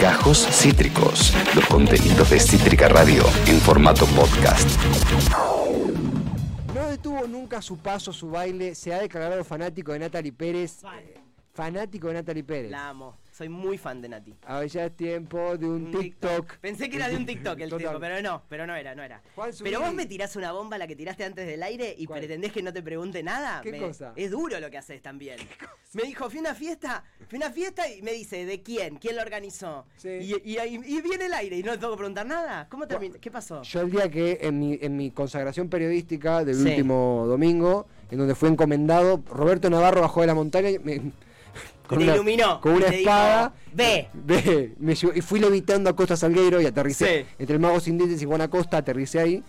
Gajos Cítricos, los contenidos de Cítrica Radio en formato podcast. No detuvo nunca su paso, su baile. Se ha declarado fanático de Natalie Pérez. Fanático de Natalie Pérez. La amo. Soy muy fan de Nati. Ahora ya es tiempo de un Un TikTok. Pensé que era de un TikTok el tipo, pero no, pero no era, no era. Pero vos me tirás una bomba la que tiraste antes del aire y ¿Cuál? pretendés que no te pregunte nada. ¿Qué Me- cosa? Es duro lo que haces también. Me dijo, fui a una fiesta, fui a una fiesta y me dice, ¿de quién? ¿Quién lo organizó? Sí. Y, y, ahí- y viene el aire y no te tengo que preguntar nada. ¿Cómo terminó? ¿Qué pasó? Yo el día que en mi, en mi consagración periodística del Sí. último domingo, en donde fue encomendado, Roberto Navarro bajó de la montaña y me, Te iluminó con una dijo, espada. "Ve". Ve, me llevó- y fui levitando a Costa Salgueiro y aterricé Sí. entre el Mago Sin Dientes y Juana Costa, aterricé ahí.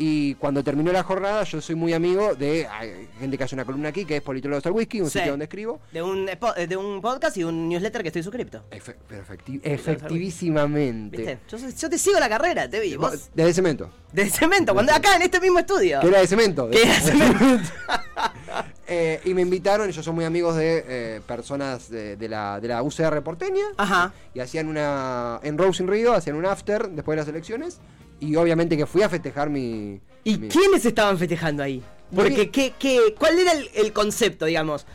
Y cuando terminó la jornada, yo soy muy amigo de hay gente que hace una columna aquí, que es Politólogos al Whisky, un Sí. sitio donde escribo. De un, spo- de un podcast y un newsletter que estoy suscripto. Efe- efecti- efectivísimamente. ¿Viste? Yo, yo te sigo la carrera, te vi. Vos, De cemento. de cemento, cuando acá en este mismo estudio. Que era de cemento. Que era de cemento. Eh, y me invitaron, ellos son muy amigos de eh, personas de, de la, de la UCR porteña. Ajá. Y hacían una. En Rose in Rio, hacían un after después de las elecciones. Y obviamente que fui a festejar mi. ¿Y mi- quiénes estaban festejando ahí? Porque, ¿qué, qué, ¿cuál era el, el concepto, digamos?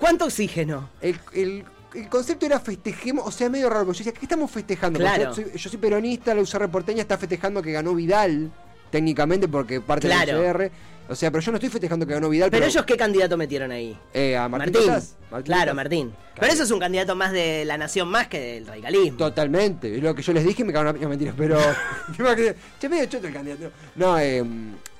¿Cuánto oxígeno? El, el- el concepto era festejemos, o sea, medio raro, porque yo decía, ¿qué estamos festejando? Claro. Yo, soy, yo soy peronista, la UCR porteña está festejando que ganó Vidal, técnicamente, porque parte Claro. de la UCR. O sea, pero yo no estoy festejando que ganó Vidal, Pero pero, ellos, ¿qué candidato metieron ahí? eh, a Martín. Martín. Tazás. Martín claro. Martín. Pero eso es un candidato más de la nación más que del radicalismo. Totalmente, es lo que yo les dije me cagaron a piña, mentira, pero. che, medio choto el candidato. No, eh,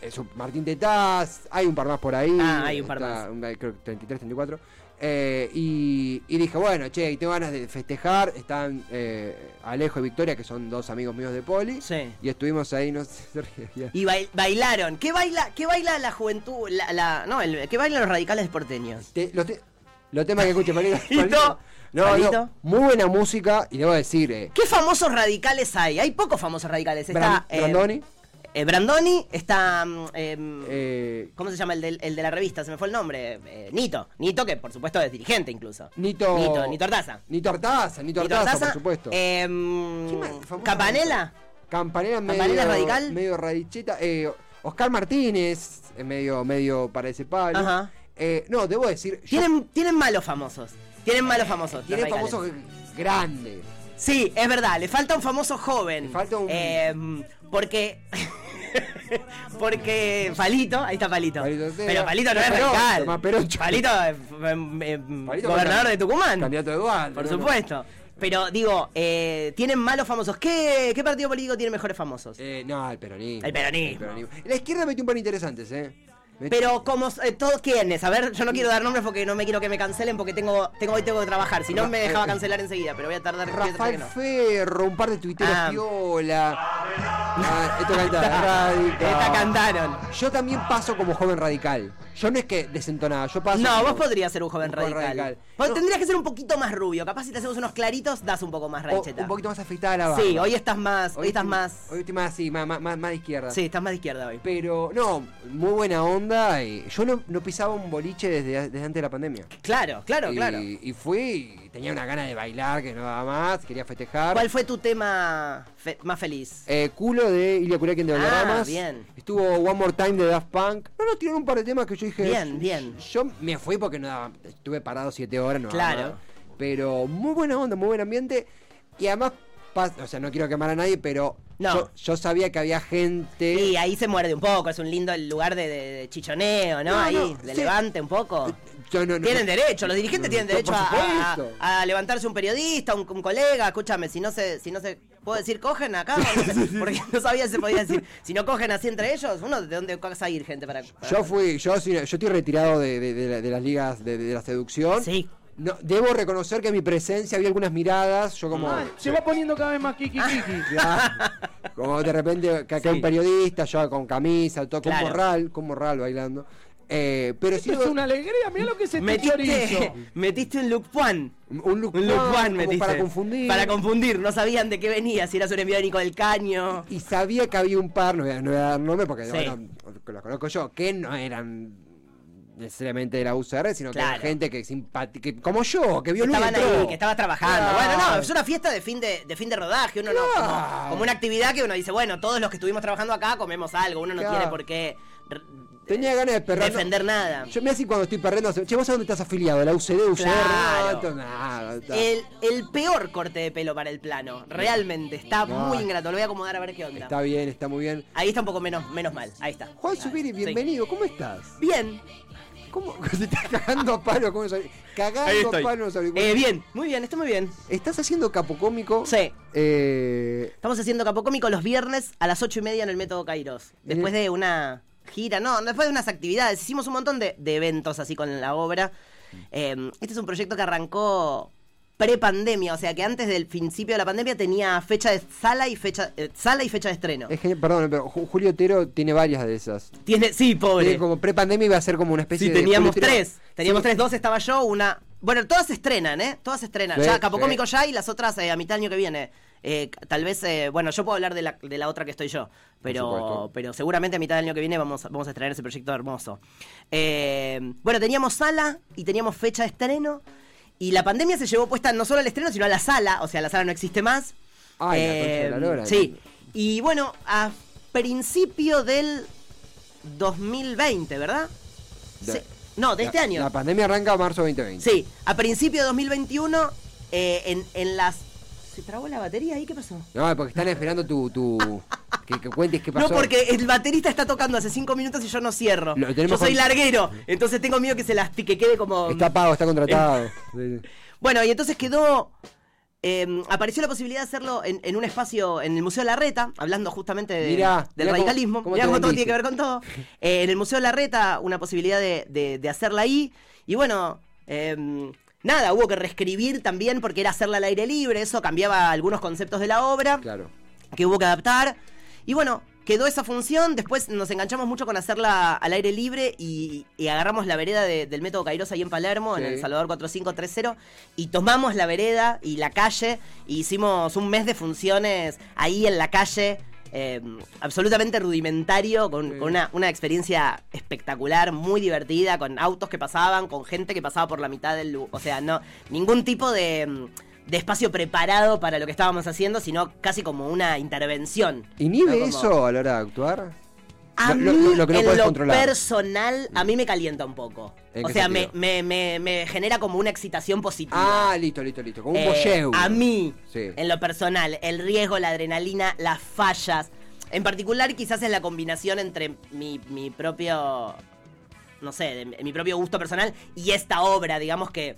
eso, Martín Tetaz, hay un par más por ahí. Ah, hay un par está, más. Creo que 33, 34. Eh, y, y dije, bueno, che, y tengo ganas de festejar. Están eh, Alejo y Victoria, que son dos amigos míos de Poli. Sí. Y estuvimos ahí, no sé. Y bail- bailaron. ¿Qué baila, qué baila la juventud? La, la- no, el, ¿qué bailan los radicales porteños? Te- los, te- los temas que escuché, Palito. Palito. No, Palito. no, muy buena música. Y debo decir, eh, ¿Qué famosos radicales hay? Hay pocos famosos radicales. Está Bran- Brandoni. Eh, Brandoni, está. mm, em, eh, ¿Cómo se llama el, de la revista? Se me fue el nombre. Eh, Nito. Nito, que por supuesto es dirigente incluso. Nito. Nito, Nito Artaza. Nito Artaza, Nito Nito Artaza, Artaza, por supuesto. em. Famoso Campanella. Campanella medio, ¿Campanella radical? medio radicheta. Eh, Oscar Martínez, eh, medio, medio para ese palo. Ajá. Eh, no, debo decir. yo- Tienen, tienen malos famosos. Tienen malos famosos. los tiene radicales. famosos grandes. Sí, es verdad, le falta un famoso joven. Le falta un- Em, porque. porque Palito, ahí está Palito. Palito. Pero Palito no es radical. Tomás Perón. Palito es em, em, Palito gobernador de Tucumán. Candidato de Dual. Por supuesto. Pero digo, eh, tienen malos famosos. ¿Qué, ¿Qué partido político tiene mejores famosos? Eh, no, el peronismo. El peronismo. La izquierda metió un par interesantes, ¿eh? Pero como eh, todos quiénes, a ver, yo no quiero dar nombres porque no me quiero que me cancelen porque tengo, tengo hoy tengo que trabajar, si no me dejaba cancelar enseguida, pero voy a tardar Rafael que no. Ferro, un par de tuiteros Ah. piola. Ah, esto canta radical. Esta cantaron. Yo también paso como joven radical. Yo no es que desentonaba, yo paso. No, como- vos podrías ser un joven un radical. radical. Vos No. tendrías que ser un poquito más rubio. Capaz si te hacemos unos claritos, das un poco más o- radicheta. un poquito más afeitada la barba. Sí, hoy estás más, hoy, estás estoy- más. Hoy estoy más así, más, más, más, más de izquierda. Sí, estás más de izquierda hoy. Pero, no, muy buena onda. y yo no, no pisaba un boliche desde, desde antes de la pandemia. Claro, claro, y, claro. Y fui tenía una gana de bailar que no daba más, quería festejar. ¿Cuál fue tu tema fe- más feliz? Eh, culo de Ilya Kuriakin de Ah, Valderramas. bien. Estuvo One More Time de Daft Punk. No, no, tiraron un par de temas que yo dije. Bien, bien. Yo me fui porque no daba- estuve parado siete horas, no daba Claro. más. Pero muy buena onda, muy buen ambiente. Y además, o sea, no quiero quemar a nadie, pero No. yo, yo sabía que había gente. Y ahí se muerde un poco, es un lindo el lugar de, de- de chichoneo, ¿no? No, ahí, no, de sí. levante un poco. Yo no- no- Tienen derecho, los dirigentes tienen derecho a, a- supuesto. a levantarse un periodista, un, un colega, escúchame, si no se, si no se, ¿puedo decir cogen acá? No sé, porque no sabía si se podía decir. Si no cogen así entre ellos, uno de dónde vas a ir, gente, para. para- Yo fui, yo, yo estoy retirado de, de- de la- de las ligas de, de la seducción. Sí. No, debo reconocer que en mi presencia había algunas miradas, yo como... Ah, se va poniendo cada vez más kiki kiki. Ya, como de repente que acá Sí. un periodista, yo con camisa, todo con Claro. morral, con morral bailando. Eh, pero Esto es una alegría, mira lo que chorizo. Metiste, metiste un look Juan. un como metiste. para confundir. Para confundir, no sabían de qué venía, si eras un enviado de Nico del Caño. y sabía que había un par, no voy a, no voy a dar nombre porque Sí. bueno, los conozco yo, que no eran necesariamente de la UCR, sino que era gente que simpática, como yo, que vio que estaban ahí, que estaba trabajando. Claro. Bueno, no, es una fiesta de fin de, de fin de rodaje, uno no, como, como una actividad que uno dice, bueno, todos los que estuvimos trabajando acá comemos algo, uno no tiene por qué Tenía ganas de perrar. no- defender nada. Yo me así cuando estoy perdiendo, che, ¿vos a dónde estás afiliado? ¿La UCD, UCR? Claro. No, nada. El, el peor corte de pelo para el plano, realmente, está No. muy ingrato, lo voy a acomodar a ver qué onda. Está bien, está muy bien. Ahí está un poco menos, menos mal, ahí está. Juan Subiri, sí. bienvenido, ¿cómo estás? Bien, ¿Cómo? Se está cagando a palo con los. Cagando a estoy. palo los eh, bien, muy bien, está muy bien. ¿Estás haciendo capocómico? Sí. Eh, Estamos haciendo Capocómico los viernes a las ocho y media en el Método Kairos. Después de una gira, no, después de unas actividades. Hicimos un montón de, de eventos así con la obra. Eh, este es un proyecto que arrancó pre-pandemia, o sea que antes del principio de la pandemia tenía fecha de sala y fecha, eh, sala y fecha de estreno. es genial, perdón, pero Ju- Julio Otero tiene varias de esas. Tiene, sí, pobre. Tiene como pre-pandemia iba a ser como una especie Sí, de. teníamos Julio tres. Teníamos Sí. tres, dos estaba yo, una. Bueno, todas se estrenan, ¿eh? Todas se estrenan. Sí, ya, Capocómico ya y las otras eh, a mitad del año que viene. Eh, tal vez, eh, bueno, yo puedo hablar de la, de la otra que estoy yo, pero, pero seguramente a mitad del año que viene vamos, a- vamos a estrenar ese proyecto hermoso. Eh, bueno, teníamos sala y teníamos fecha de estreno y la pandemia se llevó puesta no solo al estreno, sino a la sala, o sea, la sala no existe más. Ay, la de la lora. Eh, Sí, y bueno, a principio del 2020, ¿verdad? De- Sí. No, de este año. La pandemia arranca a marzo 2020. Sí, a principio de 2021, eh, en, en las... ¿Se trabó la batería ahí? ¿Qué pasó? No, porque están esperando tu. tu que, que cuentes qué pasó. No, porque el baterista está tocando hace cinco minutos y yo no cierro. Lo Yo soy con- larguero, entonces tengo miedo que se las que quede como... Está pago, está contratado. Bueno, y entonces quedó. eh, apareció la posibilidad de hacerlo en, en un espacio en el Museo Larreta, hablando justamente de- Mirá, del mirá cómo- radicalismo. cómo Mirá cómo todo tiene que ver con todo. Eh, en el Museo Larreta, una posibilidad de, de- de hacerla ahí. Y bueno, eh, nada, hubo que reescribir también porque era hacerla al aire libre. Eso cambiaba algunos conceptos de la obra Claro. que hubo que adaptar. Y bueno, quedó esa función. Después nos enganchamos mucho con hacerla al aire libre y, y agarramos la vereda de- del método Kairos ahí en Palermo, en el Salvador 4530, y tomamos la vereda y la calle. Y hicimos un mes de funciones ahí en la calle. Eh, absolutamente rudimentario, con, Sí. con una, una experiencia espectacular, muy divertida, con autos que pasaban, con gente que pasaba por la mitad del... lu- O sea, no, ningún tipo de, mm, de espacio preparado para lo que estábamos haciendo, sino casi como una intervención. ¿Inhibe ¿no? Como- eso a la hora de actuar? A Lo- mí, lo- lo que no en lo controlar. personal, a mí me calienta un poco. ¿En O sea, me, me, me- me genera como una excitación positiva. Ah, listo, listo, listo. Como un Eh, bolleo. A mí, Sí. en lo personal, el riesgo, la adrenalina, las fallas. En particular, quizás es la combinación entre mi, mi propio. No sé, de mi propio gusto personal y esta obra, digamos que,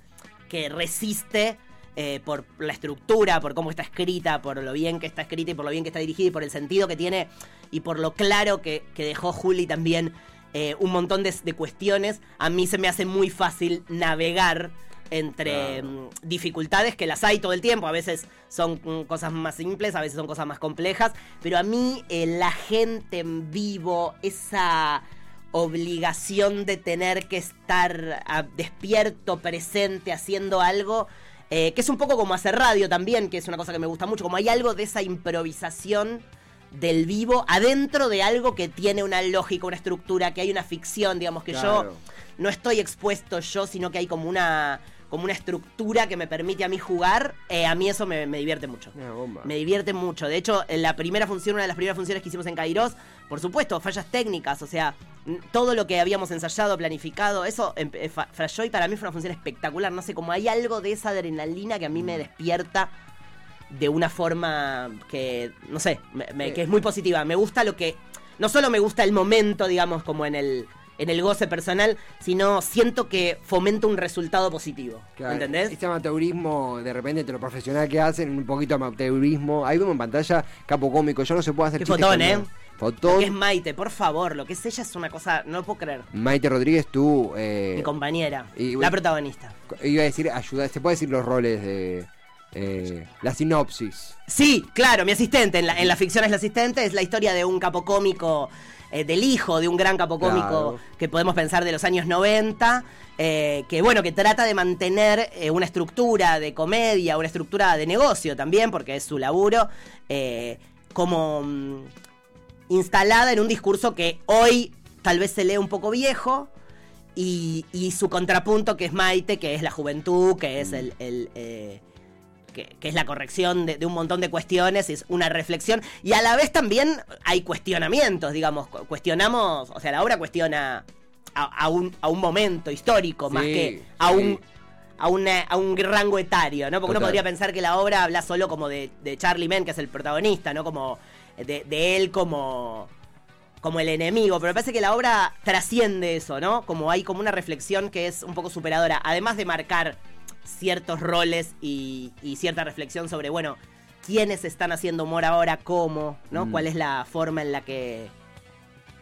que resiste eh, por la estructura, por cómo está escrita, por lo bien que está escrita y por lo bien que está dirigida y por el sentido que tiene y por lo claro que, que dejó Juli también eh, un montón de, de cuestiones. A mí se me hace muy fácil navegar entre Claro. mm, dificultades que las hay todo el tiempo. A veces son mm, cosas más simples, a veces son cosas más complejas. Pero a mí eh, la gente en vivo, esa obligación de tener que estar ah, despierto, presente, haciendo algo, eh, que es un poco como hacer radio también, que es una cosa que me gusta mucho, como hay algo de esa improvisación del vivo adentro de algo que tiene una lógica, una estructura, que hay una ficción, digamos que Claro. yo no estoy expuesto yo, sino que hay como una como una estructura que me permite a mí jugar, eh, a mí eso me, me divierte mucho. Me divierte mucho. De hecho, en la primera función, una de las primeras funciones que hicimos en Kairos, por supuesto, fallas técnicas, o sea, todo lo que habíamos ensayado, planificado, eso em- eh, fa- falló y para mí fue una función espectacular. No sé, como hay algo de esa adrenalina que a mí me despierta de una forma que, no sé, me- me- que es muy positiva. Me gusta lo que, no solo me gusta el momento, digamos, como en el, en el goce personal, sino siento que fomenta un resultado positivo. Claro, ¿Entendés? Este amateurismo, de repente, entre lo profesional que hacen, un poquito de amateurismo. Ahí vemos en pantalla Capo Cómico. Yo no se puede hacer Qué fotón, ¿eh? Lo Fotón. que es Maite, por favor, lo que es ella es una cosa, no lo puedo creer. Maite Rodríguez, tú. eh, Mi compañera, y- la protagonista. iba a decir, ayuda. Se puede decir los roles de. eh, la sinopsis. Sí, claro, mi asistente, en la, en la ficción es la asistente, es la historia de un capo cómico, eh, del hijo de un gran capo cómico Claro. que podemos pensar de los años 90, eh, que bueno, que trata de mantener eh, una estructura de comedia, una estructura de negocio también, porque es su laburo, como mm, instalada en un discurso que hoy tal vez se lee un poco viejo. y, y su contrapunto que es Maite, que es la juventud, que es el... el, eh, que, que es la corrección de, de un montón de cuestiones, es una reflexión, y a la vez también hay cuestionamientos, digamos, cu- cuestionamos, o sea, la obra cuestiona a, a un, a un momento histórico más que a sí. un a, una- a un rango etario, ¿no? Porque uno podría pensar que la obra habla solo como de, de Charlie Men, que es el protagonista, ¿no? Como de, de él como como el enemigo, pero me parece que la obra trasciende eso, ¿no? Como hay como una reflexión que es un poco superadora, además de marcar ciertos roles y, y cierta reflexión sobre, bueno, quiénes están haciendo humor ahora, cómo, ¿no? Mm. ¿Cuál es la forma en la que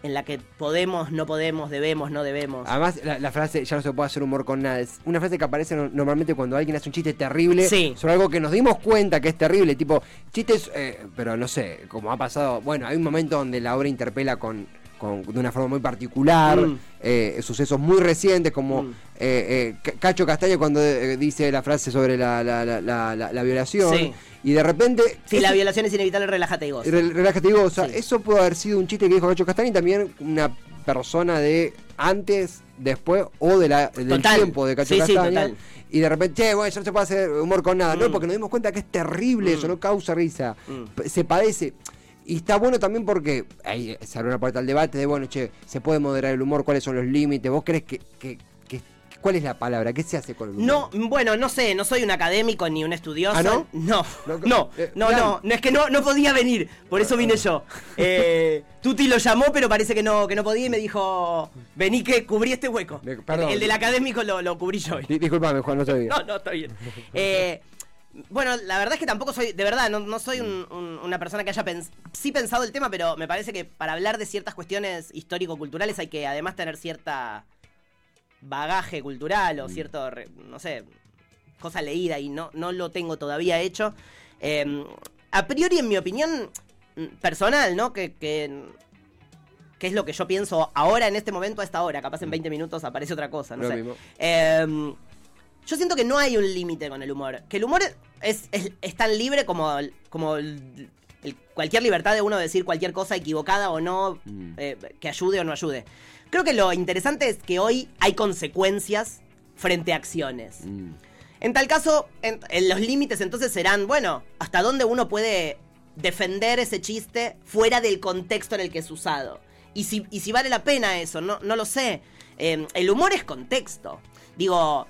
en la que podemos, no podemos, debemos, no debemos? Además, la, la frase ya no se puede hacer humor con nada. Es una frase que aparece no- normalmente cuando alguien hace un chiste terrible Sí. sobre algo que nos dimos cuenta que es terrible. Tipo, chistes, eh, pero no sé, como ha pasado. Bueno, hay un momento donde la obra interpela con, con- de una forma muy particular. Mm. eh, sucesos muy recientes, como Mm. eh, eh, Ca- Cacho Castaño cuando eh, dice la frase sobre la, la- la- la- la- la violación. Sí. Y de repente. si la violación es inevitable, relájate y goza. Re- Relájate y goza. Sí. Eso pudo haber sido un chiste que dijo Cacho Castaño y también una persona de antes, después o de la, del Total. tiempo de Cacho Sí, sí, Castaña. total. y de repente, che, bueno, ya no se puede hacer humor con nada. No, Mm. porque nos dimos cuenta que es terrible eso, no causa risa. Se padece. Y está bueno también porque ahí se abre una puerta al debate de, bueno, che, se puede moderar el humor, cuáles son los límites. ¿Vos crees que, que- que- cuál es la palabra? ¿Qué se hace con el humor? No, bueno, no sé, no soy un académico ni un estudioso. ¿Ah, no? No, No, no, eh, no, plan. no, no, es que no, no podía venir, por eso vine yo. Eh, Tuti lo llamó, pero parece que no, que no podía y me dijo, vení que cubrí este hueco. El, el del académico lo, lo cubrí yo. Di- Disculpame, Juan, no estoy bien. No, no, está bien. Eh, bueno, la verdad es que tampoco soy, de verdad, no, no soy un- un- una persona que haya pens- sí pensado el tema, pero me parece que para hablar de ciertas cuestiones histórico-culturales hay que además tener cierta bagaje cultural o cierto, re- no sé, cosa leída y no, no lo tengo todavía hecho. Eh, a priori, en mi opinión mm, personal, ¿no? Que, que, que es lo que yo pienso ahora, en este momento, a esta hora. Capaz en 20 minutos aparece otra cosa, no Lo sé. mismo. Eh, yo siento que no hay un límite con el humor. Que el humor es, es- es tan libre como, como el- el- cualquier libertad de uno decir cualquier cosa equivocada o no, Mm. eh, que ayude o no ayude. Creo que lo interesante es que hoy hay consecuencias frente a acciones. Mm. En tal caso, en, en los límites entonces serán, bueno, hasta dónde uno puede defender ese chiste fuera del contexto en el que es usado. Y si, y si vale la pena eso, no, no lo sé. Eh, el humor es contexto. Digo,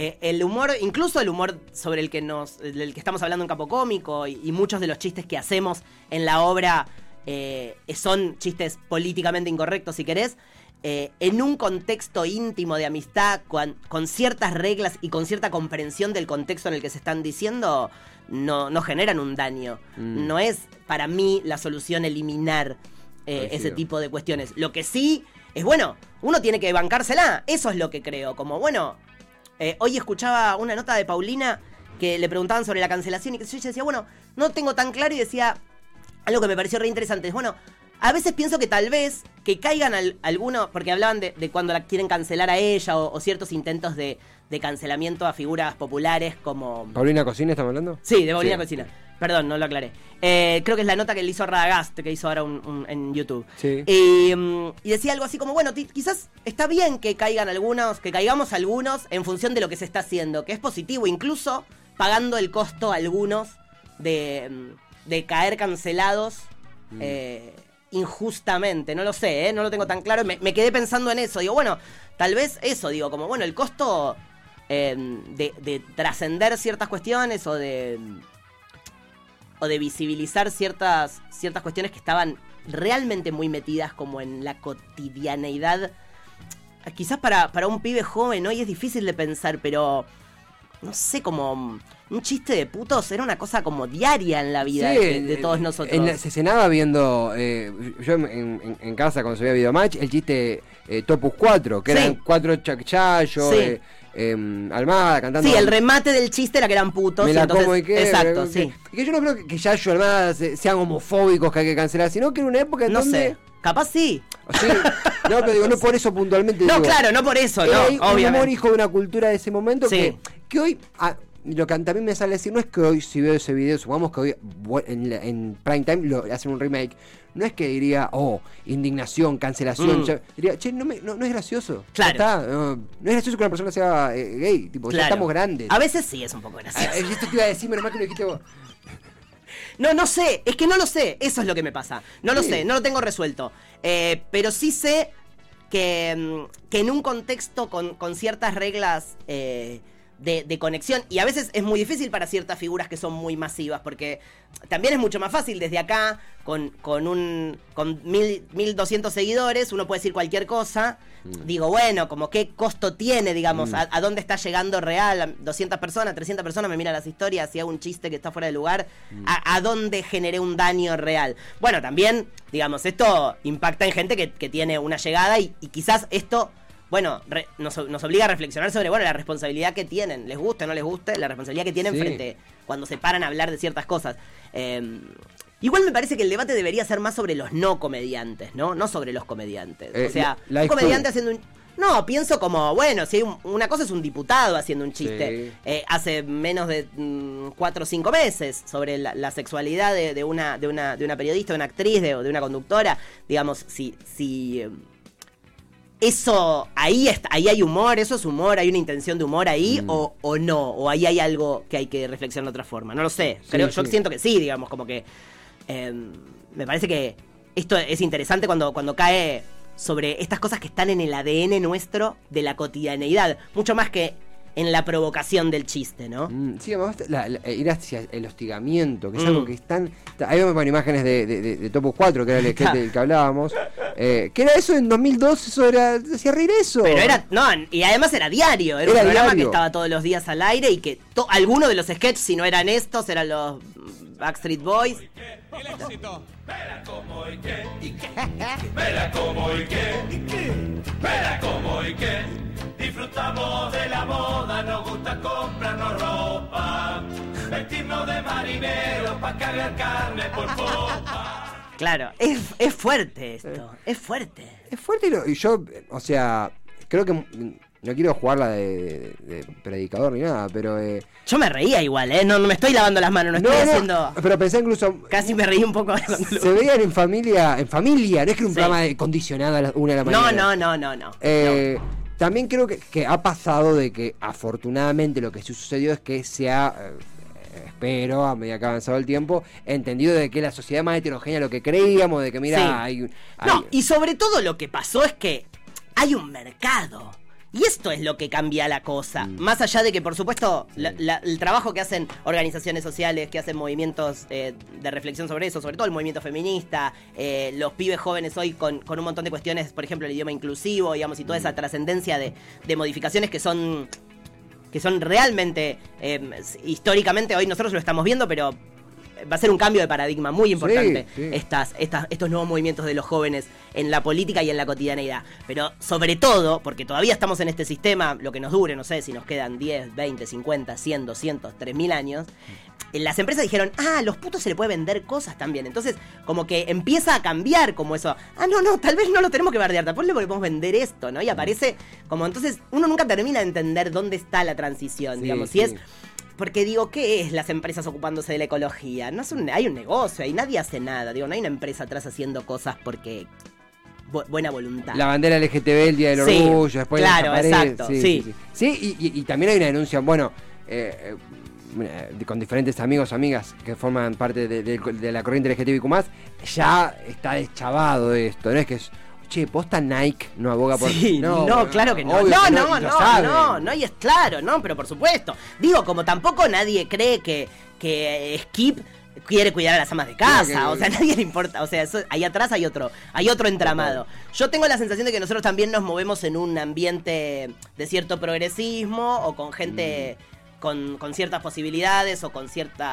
eh, el humor, incluso el humor sobre el que nos, del que estamos hablando en Capo Cómico y, y muchos de los chistes que hacemos en la obra eh, son chistes políticamente incorrectos, si querés. eh, en un contexto íntimo de amistad, con, con ciertas reglas y con cierta comprensión del contexto en el que se están diciendo, no, no generan un daño. Mm. No es para mí la solución eliminar ese tipo de cuestiones. Lo que sí es bueno, uno tiene que bancársela. Eso es lo que creo. Como bueno, eh, hoy escuchaba una nota de Paulina que le preguntaban sobre la cancelación y que yo ella decía, bueno, no tengo tan claro y decía algo que me pareció re interesante. Es bueno, a veces pienso que tal vez que caigan al- algunos, porque hablaban de, de cuando la quieren cancelar a ella o, o ciertos intentos de, de cancelamiento a figuras populares como... ¿Paulina Cocina estamos hablando? Sí, de Paulina Sí. Cocina. Perdón, no lo aclaré. Eh, creo que es la nota que le hizo Radagast, que hizo ahora un- un- en YouTube. Sí. Y, mm, y decía algo así como, bueno, quizás está bien que caigan algunos, que caigamos algunos en función de lo que se está haciendo, que es positivo, incluso pagando el costo a algunos de, mm, de caer cancelados eh, injustamente. No lo sé, ¿eh? no lo tengo tan claro. Me, me quedé pensando en eso. Digo, bueno, tal vez eso, digo, como, bueno, el costo eh, de, de trascender ciertas cuestiones o de o de visibilizar ciertas, ciertas cuestiones que estaban realmente muy metidas como en la cotidianeidad. Quizás para, para un pibe joven hoy es difícil de pensar, pero no sé, como un chiste de putos era una cosa como diaria en la vida Sí, de, de en- todos nosotros. en la- se cenaba viendo, eh, yo en, en- en casa cuando se veía Videomatch, el chiste eh, Topus 4, que Sí. eran cuatro chachayos, Sí. eh, em, Almada cantando. sí, el remate del chiste era que eran putos. Me la entonces- como y qué. Exacto, que, sí. Que yo no creo que, que Yayo y Almada se- sean homofóbicos que hay que cancelar, sino que era una época en No donde. sé. Capaz sí. Sí, no, pero digo, no por eso puntualmente. No, digo, claro, no por eso, no, ahí un humor obviamente. hijo de una cultura de ese momento Sí. que, que hoy. Lo que también me sale a decir no es que hoy, si veo ese video, supongamos que hoy en, en prime time lo hacen un remake, no es que diría, oh, indignación, cancelación, Mm. ya- diría, che, no, me- no, no es gracioso. Claro. está, no, no es gracioso que una persona sea eh, gay, tipo, ya estamos grandes. A veces sí es un poco Ah, gracioso. eh, esto te iba a decir, menos mal que lo dijiste vos. No, no sé, es que no lo sé, eso es lo que me pasa. No lo sé, no lo tengo resuelto. Eh, pero sí sé que, mm, que en un contexto con, con ciertas reglas eh, de, de conexión, y a veces es muy difícil para ciertas figuras que son muy masivas, porque también es mucho más fácil desde acá, con, con un con mil, 1200 seguidores, uno puede decir cualquier cosa. Digo, bueno, como qué costo tiene, digamos, a, a dónde está llegando real, a 200 personas, 300 personas me miran las historias, si hago un chiste que está fuera de lugar, a, a dónde generé un daño real. Bueno, también, digamos, esto impacta en gente que, que tiene una llegada y, y quizás esto, bueno, re- nos, nos obliga a reflexionar sobre, bueno, la responsabilidad que tienen, les guste o no les guste, la responsabilidad que tienen Sí. frente cuando se paran a hablar de ciertas cosas. Eh, Igual me parece que el debate debería ser más sobre los no comediantes, ¿no? No sobre los comediantes. Eh, o sea, la- la un comediante haciendo un... No, pienso como, bueno, si hay un- una cosa es un diputado haciendo un chiste Sí. eh, hace menos de mm, cuatro o cinco meses sobre la, la sexualidad de, de una, de, una, de una periodista, de una actriz, de, de una conductora. Digamos, si, si eh, eso, ahí, está, ahí hay humor, eso es humor, hay una intención de humor ahí Mm. o, o no, o ahí hay algo que hay que reflexionar de otra forma. No lo sé, Sí, Creo, yo siento que sí, digamos, como que... eh, me parece que esto es interesante cuando, cuando cae sobre estas cosas que están en el ADN nuestro de la cotidianeidad, mucho más que en la provocación del chiste, ¿no? Mm, Sí, además la- la- ir hacia el hostigamiento, que es Mm. algo que es tan... Ahí vemos imágenes de, de, de, de Topos 4, que era el sketch del que hablábamos. eh, que era eso en 2002, eso era... Hacía reír eso. Pero era, no, y además era diario, era, Era un programa diario. que estaba todos los días al aire y que to- algunos de los sketches, si no eran estos, eran los Backstreet Boys. Verá cómo y qué, verá cómo y qué, verá cómo y qué. Disfrutamos de la moda, nos gusta comprarnos ropa, vestirnos de marineros pa' cargar carne por popa. Claro, es, es fuerte esto, es fuerte. Es fuerte y, lo- y yo, o sea, creo que... mm, No quiero jugarla de, de- de predicador ni nada, pero... eh, Yo me reía igual, ¿eh? No, no me estoy lavando las manos, no estoy haciendo... pero pensé incluso... Casi me reí un poco Se veían en familia, en familia, no es que era un Sí. programa de condicionado a las una de la No, mañana. no, no, no, no. Eh, También creo que, que ha pasado de que afortunadamente lo que sí sucedió es que se ha, eh, espero, a medida que ha avanzado el tiempo, entendido de que la sociedad más heterogénea lo que creíamos, de que mira, Sí. hay, un- No, hay- y sobre todo lo que pasó es que hay un mercado. Y esto es lo que cambia la cosa. Mm. Más allá de que, por supuesto, la- la- el trabajo que hacen organizaciones sociales, que hacen movimientos eh, de reflexión sobre eso, sobre todo el movimiento feminista, eh, los pibes jóvenes hoy con, con un montón de cuestiones, por ejemplo, el idioma inclusivo, digamos, y toda Mm. esa trascendencia de, de modificaciones que son que son realmente, eh, históricamente hoy nosotros lo estamos viendo, pero va a ser un cambio de paradigma muy importante Sí, sí. Estas, estas, estos nuevos movimientos de los jóvenes en la política y en la cotidianeidad. Pero sobre todo, porque todavía estamos en este sistema, lo que nos dure, no sé si nos quedan 10, 20, 50, 100, 200, 3000 años. eh, Las empresas dijeron, ah, a los putos se le puede vender cosas también. Entonces, como que empieza a cambiar como eso. Ah, no, no, tal vez no lo tenemos que bardear, tal vez le podemos vender esto, ¿no? Y aparece como entonces uno nunca termina de entender dónde está la transición, Sí, digamos. Si es porque digo, ¿qué es las empresas ocupándose de la ecología? No es un, hay un negocio y nadie hace nada. Digo, no hay una empresa atrás haciendo cosas porque bu- buena voluntad. La bandera LGTB, el Día del Sí, Orgullo, después claro, exacto, sí. sí. Sí, y, y- y también hay una denuncia, bueno, eh, eh, con diferentes amigos, amigas que forman parte de, de- de la corriente LGTBIQ+, ya está deschavado esto, no es que es, che, posta Nike no aboga por... Sí, no, claro que no. No, que no, no, saben. no, no, y es claro, no, pero por supuesto. Digo, como tampoco nadie cree que, que Skip quiere cuidar a las amas de casa, o sea, a nadie le importa, o sea, eso- ahí atrás hay otro, hay otro entramado. Yo tengo la sensación de que nosotros también nos movemos en un ambiente de cierto progresismo o con gente Mm. con, con ciertas posibilidades o con ciertos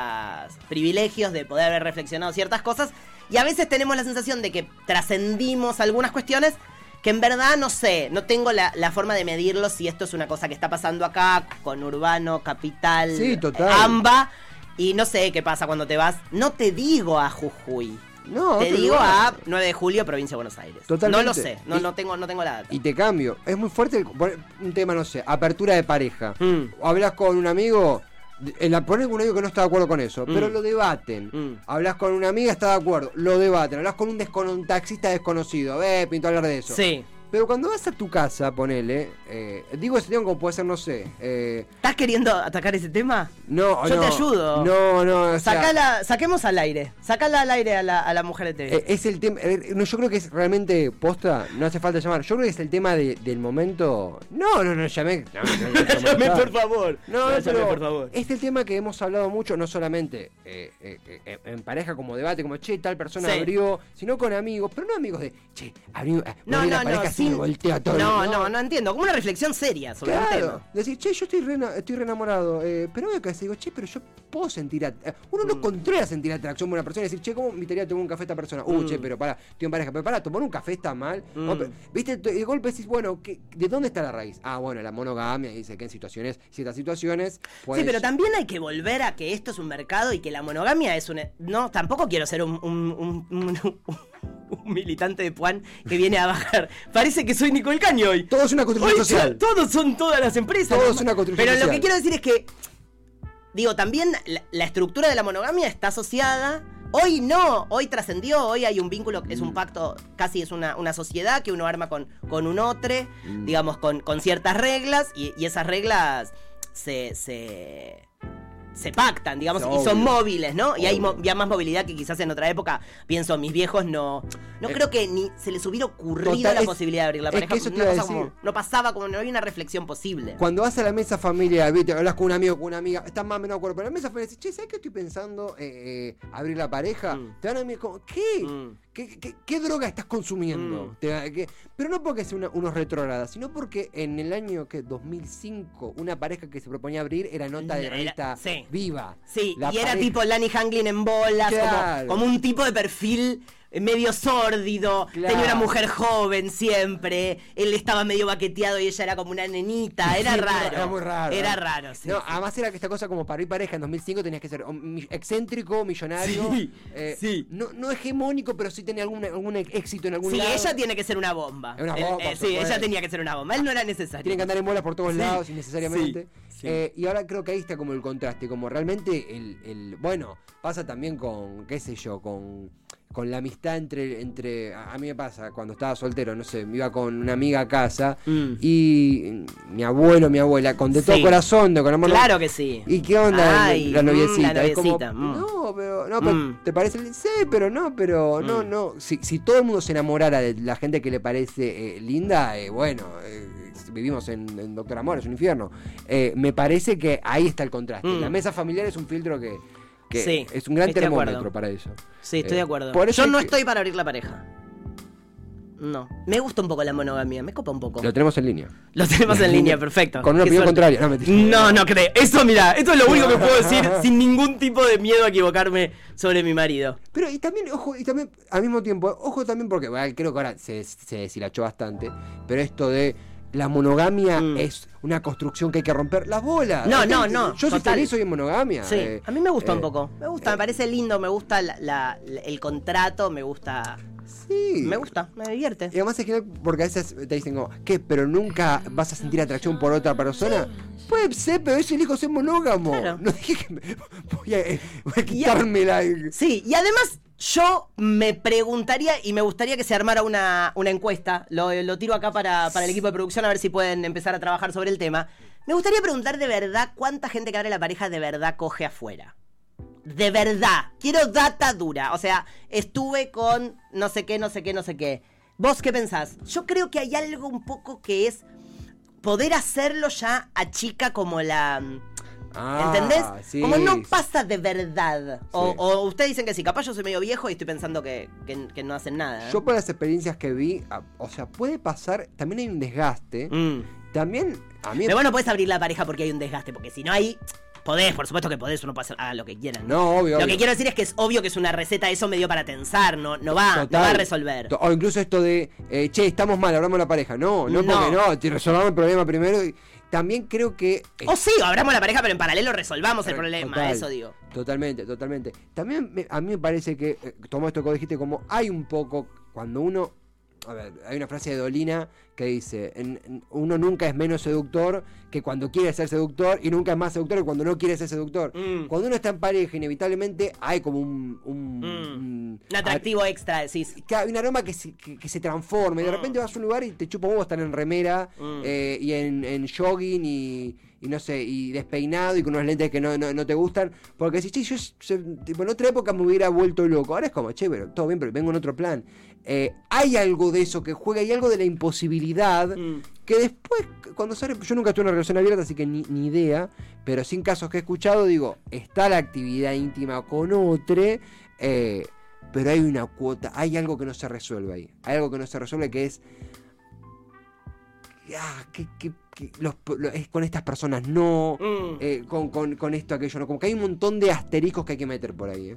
privilegios de poder haber reflexionado ciertas cosas y a veces tenemos la sensación de que trascendimos algunas cuestiones que en verdad no sé, no tengo la, la forma de medirlo si esto es una cosa que está pasando acá con Urbano, Capital, Sí, total. AMBA y no sé qué pasa cuando te vas, no te digo a Jujuy. No, te digo lugar. a 9 de julio, provincia de Buenos Aires. Totalmente. No lo sé, no, Y- no, tengo, no tengo la data. Y te cambio. Es muy fuerte el- un tema, no sé, apertura de pareja. Mm. Hablas con un amigo, En la un amigo que no está de acuerdo con eso, pero Mm. lo debaten. Mm. Hablas con una amiga, está de acuerdo, lo debaten. Hablas con un, taxista desconocido, eh, pinto hablar de eso. Sí. Pero cuando vas a tu casa, ponele, eh, digo ese tema como puede ser, no sé, eh, ¿Estás queriendo atacar ese tema? no, Yo no, te ayudo. No, no, o sea, Sacala, saquemos al aire. Sacala al aire a la, a la mujer de TV. eh, es el tema, no, yo creo que es realmente posta, no hace falta llamar. Yo creo que es el tema de- del momento. No, no, no llamé. No, no, por favor. No, No, pero por favor. es el tema que hemos hablado mucho, no solamente eh, eh, eh, en pareja como debate, como che, tal persona Sí. abrió, sino con amigos, pero no amigos de che, abrió, No, no, no, me sin- voltea todo. No, no, no entiendo. Como una reflexión seria sobre el Claro, tema. decir, che, yo estoy re, estoy re enamorado, eh, pero voy a casa y digo, che, pero yo puedo sentir. at- eh, Uno Mm. no controla sentir atracción por una persona y decir, che, ¿cómo me invitaría a tomar un café a esta persona? Uh, Mm. che, pero para, estoy en pareja, pero para, tomar un café está mal. No, Mm. pero, Viste, de golpe decís, bueno, ¿qué- ¿de dónde está la raíz? Ah, bueno, la monogamia, y dice que en situaciones, ciertas situaciones, pues. Sí, pero también hay que volver a que esto es un mercado y que la monogamia es un... No, tampoco quiero ser un, un- un- un- un militante de Puan que viene a bajar. Parece que soy Nicole Caño hoy. Todo es una construcción Hoy social. todos son todas las empresas. Todo es una construcción Pero lo que quiero decir es que, digo, también la, la estructura de la monogamia está asociada. Hoy no, hoy trascendió, hoy hay un vínculo, es Mm. un pacto, casi es una, una sociedad que uno arma con, con un otro, Mm. digamos, con, con ciertas reglas, y, y esas reglas se, se, se pactan, digamos, y son móviles, ¿no? Y hay mo- ya más movilidad que quizás en otra época, pienso, mis viejos no, no Eh, creo que ni se les hubiera ocurrido total, la es- posibilidad de abrir la es que pareja. eso te no, iba a pasaba decir. como- no pasaba como, no había una reflexión posible. Cuando vas a la mesa familiar, ¿viste? hablas con un amigo, con una amiga, estás más o menos de acuerdo, pero en la mesa familiar decís, che, ¿sabes qué estoy pensando? Eh, eh, abrir la pareja. Mm. Te van a como, ¿qué? Mm. ¿Qué, qué, qué droga estás consumiendo? Mm. Te- que- pero no porque sea una- unos retrógradas, sino porque en el año que 2005, una pareja que se proponía abrir era nota de revista sí. viva. Sí, y era tipo Lani Hanglin en bolas, como, un tipo de perfil medio sórdido, Claro. tenía una mujer joven siempre, él estaba medio baqueteado y ella era como una nenita, era Sí, raro. Era muy raro. Era raro, sí. No, sí. además era que esta cosa como para ir pareja en 2005 tenías que ser excéntrico, millonario. Sí, eh, sí. No, no hegemónico, pero sí tenía algún, algún éxito en algún Sí, lado. ella tiene que ser una bomba. Una Él- bomba, eh, sí, ella tenía que ser una bomba. Él no era necesario. Tienen que andar en bolas por todos Sí, lados innecesariamente. sí, sí. Eh, y ahora creo que ahí está como el contraste, como realmente el, el- bueno, pasa también con, qué sé yo, con, con la amistad entre, entre, a mí me pasa, cuando estaba soltero, no sé, me iba con una amiga a casa Mm. y mi abuelo, mi abuela, con de todo corazón, de con amor. Claro que sí. ¿Y qué onda Ay, la mm, noviecita? la Es como, noviecita, mm. no, pero, no, pero Mm. ¿te parece? Sí, pero no, pero no, Mm. no. Si, si todo el mundo se enamorara de la gente que le parece eh, linda, eh, bueno, eh, vivimos en, en Doctor Amor, es un infierno. Eh, me parece que ahí está el contraste. Mm. La mesa familiar es un filtro que, que Sí, es un gran termómetro para eso. Sí, estoy Eh, de acuerdo. por eso Yo no que- estoy para abrir la pareja. No. Me gusta un poco la monogamia, me copa un poco. Lo tenemos en línea. Lo tenemos en línea, perfecto. Con una opinión contraria. No. No, no creo. Eso, mira, esto es lo único que puedo decir sin ningún tipo de miedo a equivocarme sobre mi marido. Pero y también, ojo, y también al mismo tiempo, ojo también porque bueno, creo que ahora se, se deshilachó bastante, pero esto de la monogamia Mm. es una construcción que hay que romper las bolas. No, no, no, Yo soy feliz, soy en monogamia. Sí, eh, a mí me gusta eh, un poco. Me gusta, me parece lindo, me gusta la- la- el contrato, me gusta. Sí. Me gusta, me divierte. Y además es genial porque a veces te dicen como, ¿qué? ¿Pero nunca vas a sentir atracción por otra persona? Puede ser, pero eso elijo ser monógamo. Claro. No dije que me- voy, a, eh, voy a quitarme la... Sí, y además yo me preguntaría y me gustaría que se armara una, una encuesta, lo, lo tiro acá para, para el equipo de producción a ver si pueden empezar a trabajar sobre el tema. Me gustaría preguntar de verdad cuánta gente que abre la pareja de verdad coge afuera. De verdad, quiero data dura. O sea, estuve con no sé qué, no sé qué, no sé qué. ¿Vos qué pensás? Yo creo que hay algo un poco que es poder hacerlo ya a chica como la... Ah, ¿Entendés? sí. Como no pasa de verdad. O, Sí. o ustedes dicen que sí, capaz yo soy medio viejo y estoy pensando que, que- que no hacen nada. ¿eh? Yo por las experiencias que vi, a- o sea, puede pasar, también hay un desgaste. Mm. También, a mí... Pero bueno, puedes abrir la pareja porque hay un desgaste, porque si no hay... Podés, por supuesto que podés, uno puede hacer lo que quieran. No, obvio, Lo obvio. que quiero decir es que es obvio que es una receta eso medio para tensar, no, no va, no va a resolver. O incluso esto de, eh, che, estamos mal, hablamos la pareja. No, no, No. porque no, resolvamos el problema primero. y también creo que... eh, O sí, o abramos la pareja, pero en paralelo resolvamos el problema, Total, eso digo. Totalmente, totalmente. También me- a mí me parece que, eh, tomo esto que dijiste, como hay un poco, cuando uno a ver, hay una frase de Dolina que dice, en- en- uno nunca es menos seductor que cuando quiere ser seductor y nunca es más seductor que cuando no quiere ser seductor. Mm. Cuando uno está en pareja, inevitablemente hay como un... un, Mm. un- Un atractivo extra, decís. hay un aroma que se, que, que se transforma. Y de Mm. repente vas a un lugar y te chupa huevo estar en remera Mm. eh, y en, en jogging y, y no sé, y despeinado y con unos lentes que no, no, no te gustan. Porque si yo, yo- tipo, en otra época me hubiera vuelto loco. Ahora es como, che, pero todo bien, pero vengo en otro plan. Eh, hay algo de eso que juega, hay algo de la imposibilidad Mm. que después, cuando sale, yo nunca estuve en una relación abierta, así que ni, ni idea, pero sin casos que he escuchado, digo, está la actividad íntima con otro, eh, pero hay una cuota, hay algo que no se resuelve ahí, hay algo que no se resuelve que es, ah, que, que- los- con estas personas no, Mm. eh, con, con- con esto, aquello no, como que hay un montón de asteriscos que hay que meter por ahí.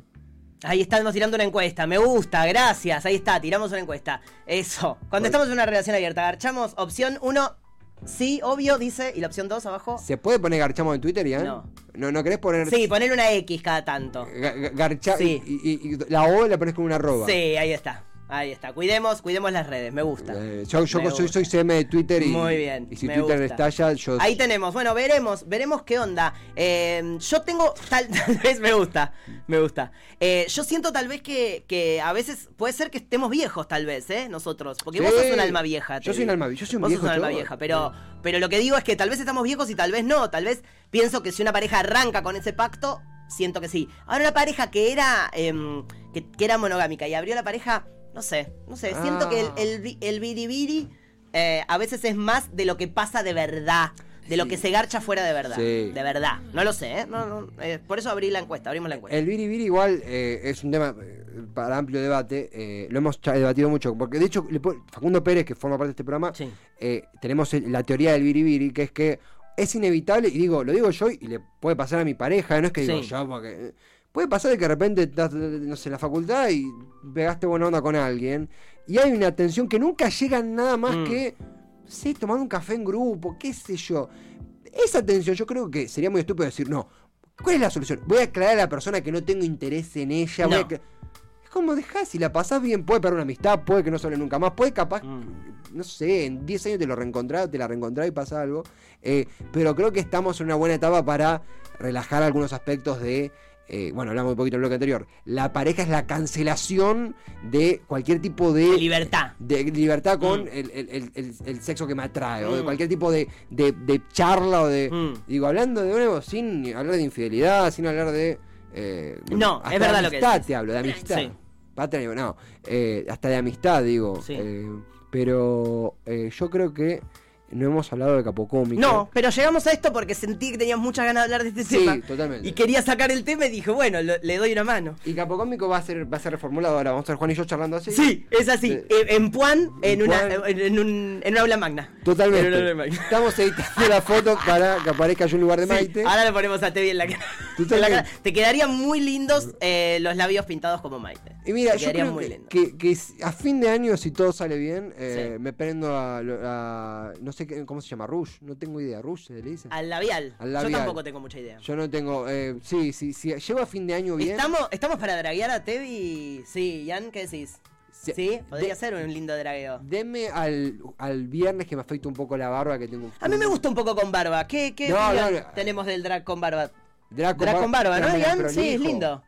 Ahí estamos tirando una encuesta. Me gusta, gracias. Ahí está, tiramos una encuesta. Eso. Cuando estamos en una relación abierta, garchamos opción 1, sí, obvio, dice. Y la opción 2 abajo. ¿Se puede poner garchamos en Twitter, Ian? No. ¿No, no querés poner Sí, poner una X cada tanto. ga- ga- garcha Sí. y, y- y la O la pones con una arroba? Sí, ahí está. Ahí está. Cuidemos, cuidemos las redes. Me gusta. Eh, yo yo Me soy, gusta. soy CM de Twitter y, Muy bien, y si me Twitter gusta. estalla, yo... Ahí tenemos, bueno, veremos, veremos qué onda. Eh, yo tengo, tal, tal vez me gusta, me gusta. Eh, yo siento tal vez que, que a veces puede ser que estemos viejos, tal vez, ¿eh? Nosotros. Porque vos sos un alma vieja. Yo soy un alma yo soy un Vos viejo sos un alma vieja, pero, pero lo que digo es que tal vez estamos viejos y tal vez no. Tal vez pienso que si una pareja arranca con ese pacto, siento que sí. Ahora una pareja que era, em, que, que era monogámica y abrió la pareja, no sé, no sé. Siento que el, Ah. el, biribiri eh, a veces es más de lo que pasa de verdad. De lo que se garcha fuera de verdad. Sí. De verdad. No lo sé, ¿eh? No, no, eh, por eso abrí la encuesta, abrimos la encuesta. El biribiri igual eh, es un tema eh, para amplio debate, lo hemos debatido mucho, porque de hecho Facundo Pérez, que forma parte de este programa, Sí. eh, tenemos la teoría del biribiri, que es que es inevitable, y digo, lo digo yo y le puede pasar a mi pareja, no es que digo yo, porque... Puede pasar de que de repente estás, no sé, en la facultad y pegaste buena onda con alguien, y hay una tensión que nunca llega nada más Mm. que, sé, tomando un café en grupo, qué sé yo. Esa tensión yo creo que sería muy estúpido decir, no, ¿cuál es la solución? Voy a aclarar a la persona que no tengo interés en ella. voy a Es como dejá, si la pasás bien, puede perder una amistad, puede que no se hable nunca más, puede capaz, Mm. no sé, en 10 años te lo reencontrás, te la reencontrás y pasa algo. Eh, pero creo que estamos en una buena etapa para relajar algunos aspectos de. Eh, bueno, hablamos un poquito en el bloque anterior. La pareja es la cancelación de cualquier tipo de Libertad. de libertad con Mm. el, el- el- el- sexo que me atrae, o de Mm. cualquier tipo de, de- de charla o de. Mm. Digo, hablando de nuevo, sin hablar de infidelidad, sin hablar de. eh, No, es verdad lo que amistad te hablo, de amistad. Sí. Patria, no. eh, hasta de amistad, digo. Sí. pero yo creo que no hemos hablado de Capocómico. No, pero llegamos a esto porque sentí que tenías muchas ganas de hablar de este Sí, tema. totalmente. Y quería sacar el tema y dije, bueno, lo- le doy una mano. Y Capocómico va a ser, va a ser reformulado ahora. Vamos a estar Juan y yo charlando así. Sí, es así. Sí. En Puan, en, En una, en, en un, en una aula magna. Totalmente. Aula magna. Estamos editando la foto para que aparezca yo en lugar de Sí, Maite. ahora le ponemos a Tevi en la cara. Tú En la también. cara. Te quedarían muy lindos eh, los labios pintados como Maite. Y mira, Te yo creo muy que, lindos. que- a fin de año, si todo sale bien, eh, Sí. me prendo a, a- No sé qué, cómo se llama, Rouge. No tengo idea. ¿Rouge se le dice? Al labial. Al Yo tampoco tengo mucha idea. Yo no tengo. Eh, sí, sí, sí. Llego a fin de año bien. ¿Estamos, ¿Estamos para draguear a Tevi? Sí, Jan, ¿qué decís? Sí. Sí, podría De- ser un lindo dragueo. Deme al, al viernes que me afeito un poco la barba que tengo. A mí me gusta un poco con barba. ¿Qué, qué No, opinión no, no. tenemos del drag con barba? Drag con, Drag bar- con barba, ¿no, prolijo. Sí, es lindo.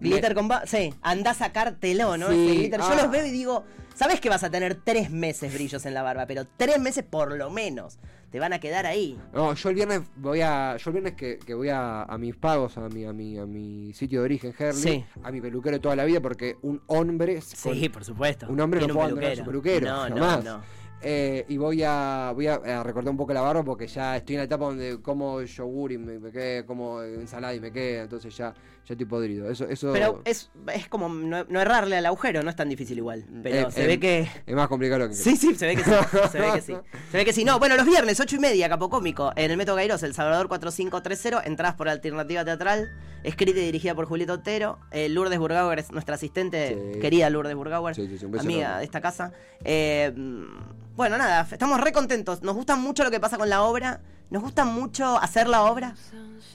Me- Glitter con barba. Sí, anda a sacártelo, ¿no? Sí, glitter. Yo ah. los veo y digo, ¿sabes que vas a tener tres meses brillos en la barba? Pero tres meses por lo menos. Te van a quedar ahí. No, yo el viernes voy a. Yo el viernes que, que voy a, a mis pagos, a mi, a mi, a mi sitio de origen, Herley, Sí. a mi peluquero de toda la vida, porque un hombre. Sí, por supuesto. Un hombre no Tiene puede abandonar a su peluquero. No, jamás. no, no. Eh, y voy a voy a, a recortar un poco la barba porque ya estoy en la etapa donde como yogur y me, me quede, como ensalada y me queda, entonces ya, ya estoy podrido. Eso, eso Pero es, es como no, no errarle al agujero, no es tan difícil igual. Pero eh, se eh, ve que. es más complicado lo que Sí, sí, se ve que sí. Se ve que sí. Se ve que sí. No, bueno, los viernes, 8 y media, Capocómico, en el Método Gairos, El Salvador 4530, entrás por Alternativa Teatral, escrita y dirigida por Julieta Otero. Eh, Lourdes Burgauer es nuestra asistente, Sí. querida Lourdes Burgauer, Sí, sí, amiga enorme. de esta casa. Eh, mm, bueno, nada, estamos re contentos. Nos gusta mucho lo que pasa con la obra. Nos gusta mucho hacer la obra.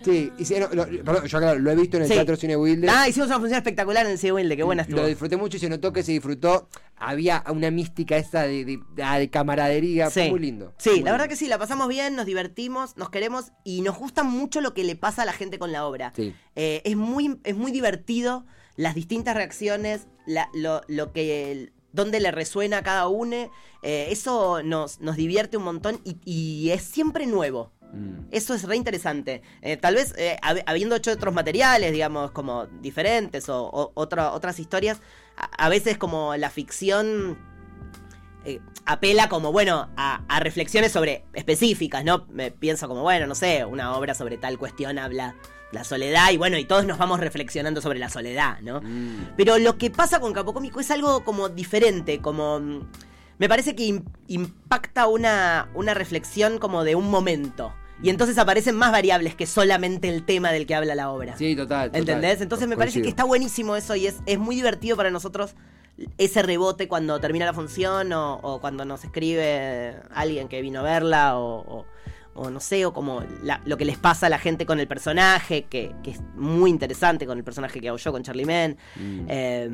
Sí, sí, no, lo, perdón, yo acá lo he visto en el Sí. Teatro Cine Wilde. Ah, hicimos una función espectacular en el Cine Wilde, qué buena estuvo. Lo disfruté mucho y se notó que se disfrutó. Había una mística esa de, de, ah, de camaradería. Fue muy lindo. Sí, la verdad que sí, la pasamos bien, nos divertimos, nos queremos y nos gusta mucho lo que le pasa a la gente con la obra. Sí. Eh, es, muy, es muy divertido las distintas reacciones, la- lo, lo que dónde le resuena a cada uno. eh, eso nos, nos divierte un montón y, y es siempre nuevo. Mm. Eso es re interesante. Eh, tal vez eh, hab- habiendo hecho otros materiales, digamos, como diferentes o, o otra- otras historias, a, a veces como la ficción eh, apela como, bueno, a, a reflexiones sobre específicas, ¿no? Me pienso como, bueno, no sé, una obra sobre tal cuestión habla la soledad y bueno, y todos nos vamos reflexionando sobre la soledad, ¿no? Mm. Pero lo que pasa con Capocómico es algo como diferente, como... mm, Me parece que im- impacta una, una reflexión como de un momento. Y entonces aparecen más variables que solamente el tema del que habla la obra. Sí, total. total. ¿Entendés? Entonces me parece que está buenísimo eso y es, es muy divertido para nosotros ese rebote cuando termina la función o, o cuando nos escribe alguien que vino a verla o, o- o no sé, o como la- lo que les pasa a la gente con el personaje, que, que es muy interesante con el personaje que hago yo con Charlie Man. Mm. Eh,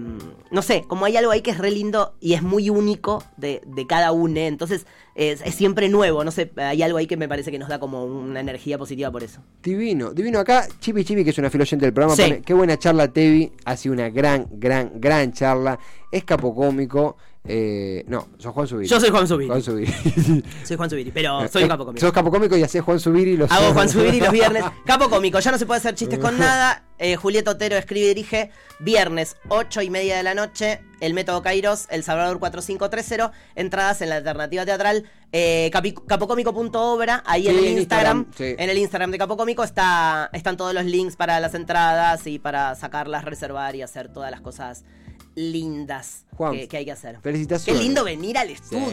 no sé, como hay algo ahí que es re lindo y es muy único de, de cada uno, entonces es, es siempre nuevo, no sé, hay algo ahí que me parece que nos da como una energía positiva por eso. Divino, divino acá. Chipi Chipi, que es una fiel oyente del programa, Sí. pone, qué buena charla, Tevi. Ha sido una gran, gran, gran charla. Es capocómico. Eh, no, sos Juan Subiri. Yo soy Juan Subiri. Juan Subiri. Soy Juan Subiri, pero soy un capo cómico. Sos capocómico y hacés Juan Subiri los Hago Juan Subiri los viernes. Capo cómico, ya no se puede hacer chistes con nada. Eh, Julieta Otero escribe y dirige. Viernes, 8 y media de la noche. El Método Kairos, El Salvador 4530. Entradas en la alternativa teatral. Eh, capocómico.obra. Ahí en el Instagram. Instagram, sí. En el Instagram de Capocómico está, están todos los links para las entradas y para sacarlas, reservar y hacer todas las cosas lindas Juan, que, que hay que hacer. felicitaciones. Qué lindo venir al estudio.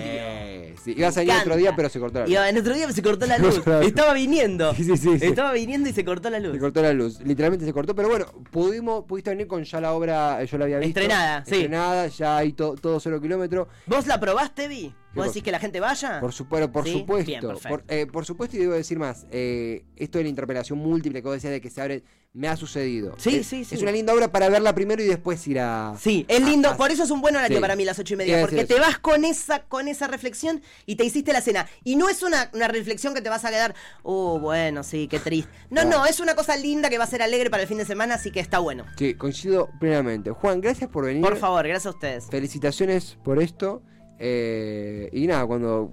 sí. Ibas a venir otro día, pero se cortó la luz. Iba- en otro día se cortó la luz. Estaba viniendo. Sí. Estaba viniendo y se cortó la luz. Se cortó la luz, literalmente se cortó, pero bueno, pudimos, pudiste venir con ya la obra, eh, yo la había visto. Estrenada, sí. Estrenada, ya hay to- todo cero kilómetro. ¿Vos la probaste, Vi? ¿Vos decís que la gente vaya? Por, supuesto por ¿Sí? supuesto. Bien, perfecto. por, eh, por supuesto, y debo decir más, eh, esto de la interpelación múltiple que vos decías de que se abre, me ha sucedido. Sí, Es- sí, sí. Es una linda obra para verla primero y después ir a... Sí, es lindo, por eso es un buen horario sí. para mí las ocho y media, porque te vas con esa, con esa reflexión y te hiciste la cena. Y no es una, una reflexión que te vas a quedar, oh, bueno, sí, qué triste. No, no, es una cosa linda que va a ser alegre para el fin de semana, así que está bueno. Sí, coincido plenamente. Juan, gracias por venir. Por favor, gracias a ustedes. Felicitaciones por esto. Eh, y nada, cuando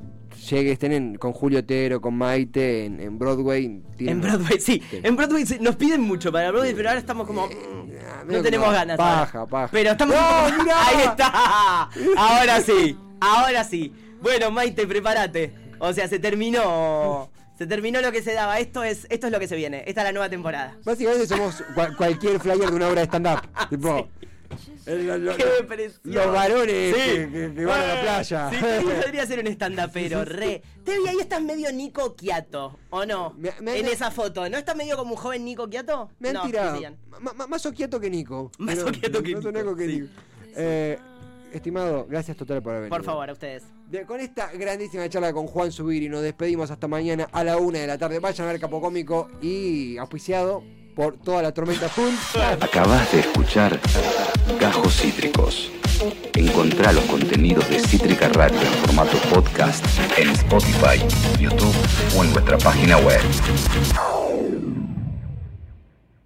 llegue, estén en- con Julio Otero, con Maite, en, en Broadway. tienen- En Broadway, sí. Sí. En Broadway sí, nos piden mucho para Broadway, pero ahora estamos como. mm, ah, medio no tenemos ganas. Paja, ahora. paja. Pero estamos. Ahí está. Ahora sí. Ahora sí. Bueno, Maite, prepárate. O sea, se terminó. Se terminó lo que se daba. Esto es, esto es lo que se viene. Esta es la nueva temporada. Básicamente somos cua- cualquier flyer de una obra de stand-up. tipo, el- lo- lo- ¡Qué lo- depresión! los varones Sí. que, que- que van a la playa. Sí, podría ser un stand pero re. Tevi, ahí estás medio Nico Quiato, ¿o no? Me- me- en me- esa foto. ¿No estás medio como un joven Nico Quiato? Me han no, más oquieto que Nico. Más oquieto que más Nico, oquieto que sí. Nico. Eh, estimado, gracias total por haber. Por favor, a ustedes. De- con esta grandísima charla con Juan Subiri nos despedimos hasta mañana a la una de la tarde. Vayan a ver Capocómico y auspiciado por toda la tormenta. Acabas de escuchar Gajos Cítricos. Encontrá los contenidos de Cítrica Radio en formato podcast en Spotify, YouTube o en nuestra página web.